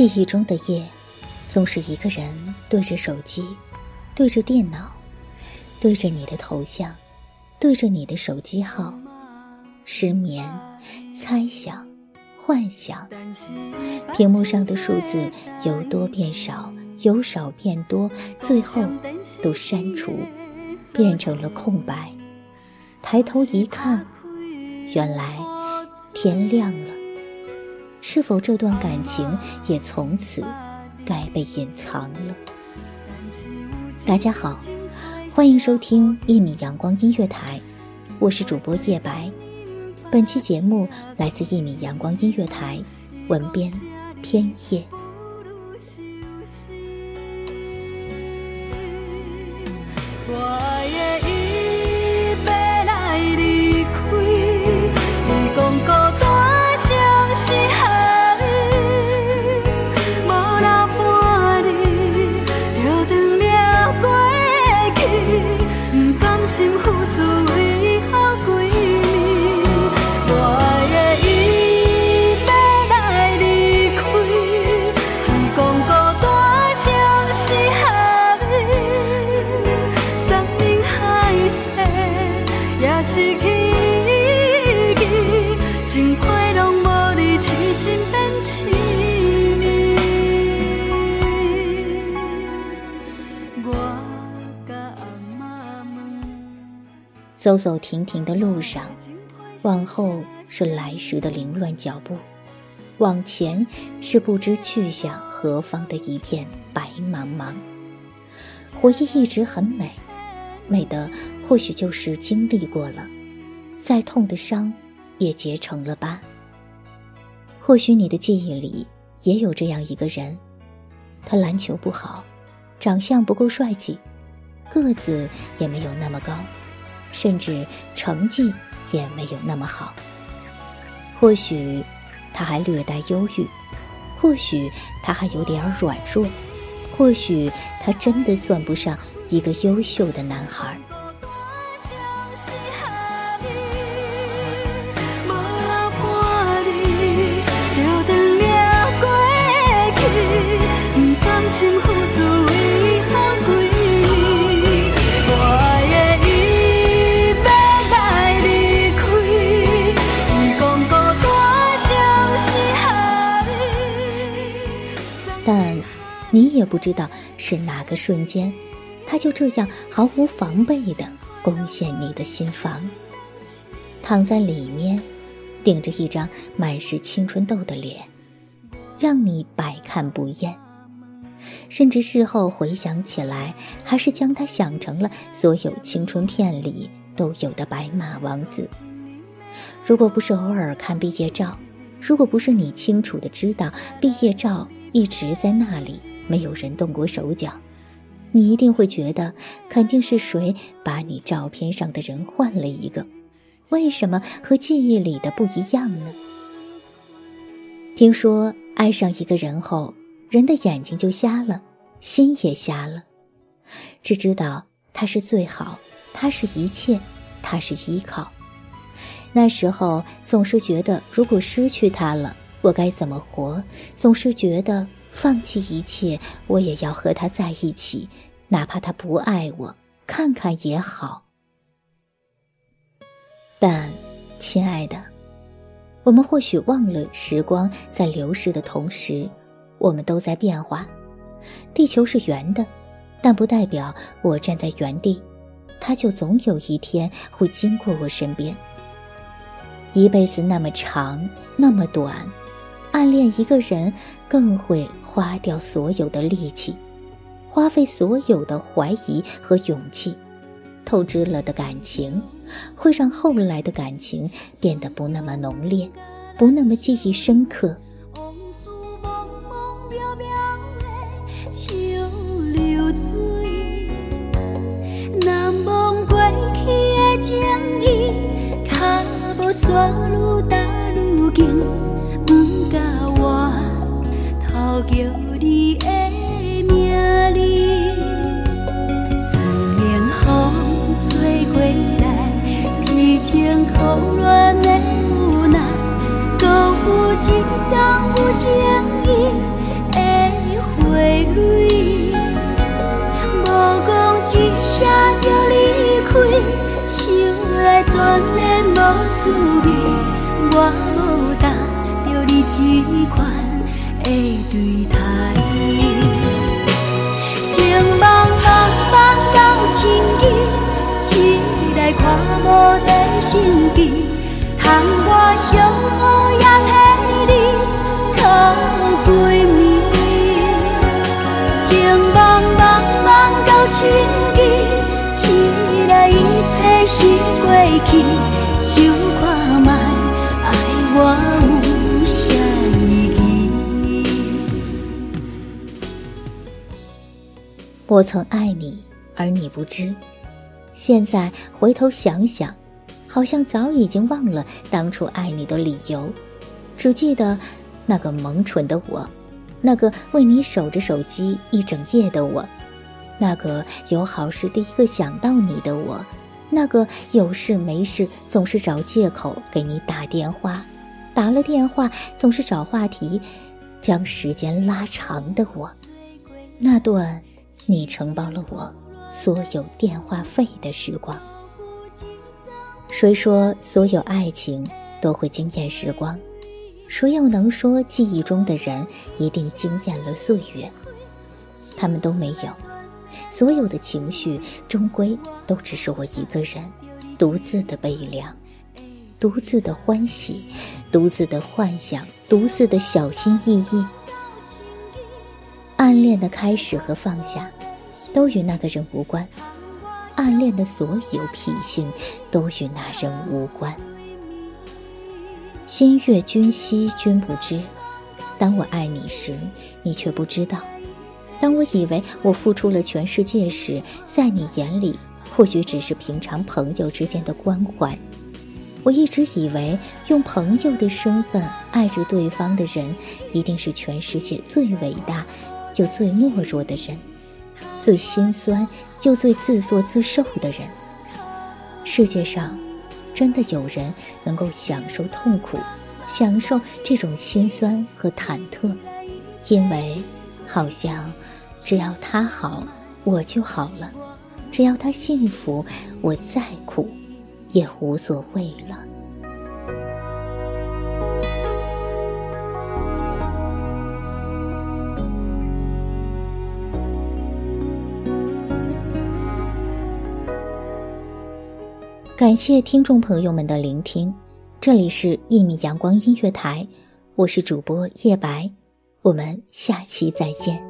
记忆中的夜，总是一个人对着手机，对着电脑，对着你的头像，对着你的手机号，失眠，猜想，幻想。屏幕上的数字由多变少，由少变多，最后都删除，变成了空白。抬头一看，原来天亮了。是否这段感情也从此该被隐藏了？大家好，欢迎收听一米阳光音乐台，我是主播叶白。本期节目来自一米阳光音乐台，文编偏叶。Merci. 走走停停的路上，往后是来时的凌乱脚步，往前是不知去向何方的一片白茫茫。回忆一直很美，美的或许就是经历过了，再痛的伤也结成了疤。或许你的记忆里也有这样一个人，他篮球不好，长相不够帅气，个子也没有那么高。甚至成绩也没有那么好。或许他还略带忧郁，或许他还有点软弱，或许他真的算不上一个优秀的男孩。也不知道是哪个瞬间，他就这样毫无防备地攻陷你的心房，躺在里面，顶着一张满是青春痘的脸，让你百看不厌。甚至事后回想起来，还是将他想成了所有青春片里都有的白马王子。如果不是偶尔看毕业照，如果不是你清楚的知道毕业照一直在那里。没有人动过手脚，你一定会觉得肯定是谁把你照片上的人换了一个。为什么和记忆里的不一样呢？听说爱上一个人后，人的眼睛就瞎了，心也瞎了，只知道他是最好，他是一切，他是依靠。那时候总是觉得，如果失去他了，我该怎么活？总是觉得。放弃一切，我也要和他在一起，哪怕他不爱我，看看也好。但，亲爱的，我们或许忘了，时光在流逝的同时，我们都在变化。地球是圆的，但不代表我站在原地，它就总有一天会经过我身边。一辈子那么长，那么短，暗恋一个人更会花掉所有的力气，花费所有的怀疑和勇气。透支了的感情，会让后来的感情变得不那么浓烈，不那么记忆深刻。一丛有情意的花蕊，无讲一声就离开，想来全然无滋味。我无搭着你这款的对待，情梦茫茫到深意，起来看无在身边，叹我上好。切是过去。我曾爱你，而你不知。现在回头想想，好像早已经忘了当初爱你的理由，只记得那个萌蠢的我，那个为你守着手机一整夜的我，那个有好事第一个想到你的我，那个有事没事总是找借口给你打电话，打了电话总是找话题，将时间拉长的我，那段。你承包了我所有电话费的时光。谁说所有爱情都会惊艳时光？谁又能说记忆中的人一定惊艳了岁月？他们都没有。所有的情绪终归都只是我一个人独自的悲凉，独自的欢喜，独自的幻想，独自的小心翼翼。暗恋的开始和放下，都与那个人无关；暗恋的所有脾性，都与那人无关。心悦君兮君不知，当我爱你时，你却不知道；当我以为我付出了全世界时，在你眼里，或许只是平常朋友之间的关怀。我一直以为，用朋友的身份爱着对方的人，一定是全世界最伟大。又最懦弱的人，最心酸又最自作自受的人。世界上，真的有人能够享受痛苦，享受这种心酸和忐忑，因为，好像，只要他好，我就好了；只要他幸福，我再苦，也无所谓了。感谢听众朋友们的聆听，这里是《一米阳光音乐台》，我是主播叶白，我们下期再见。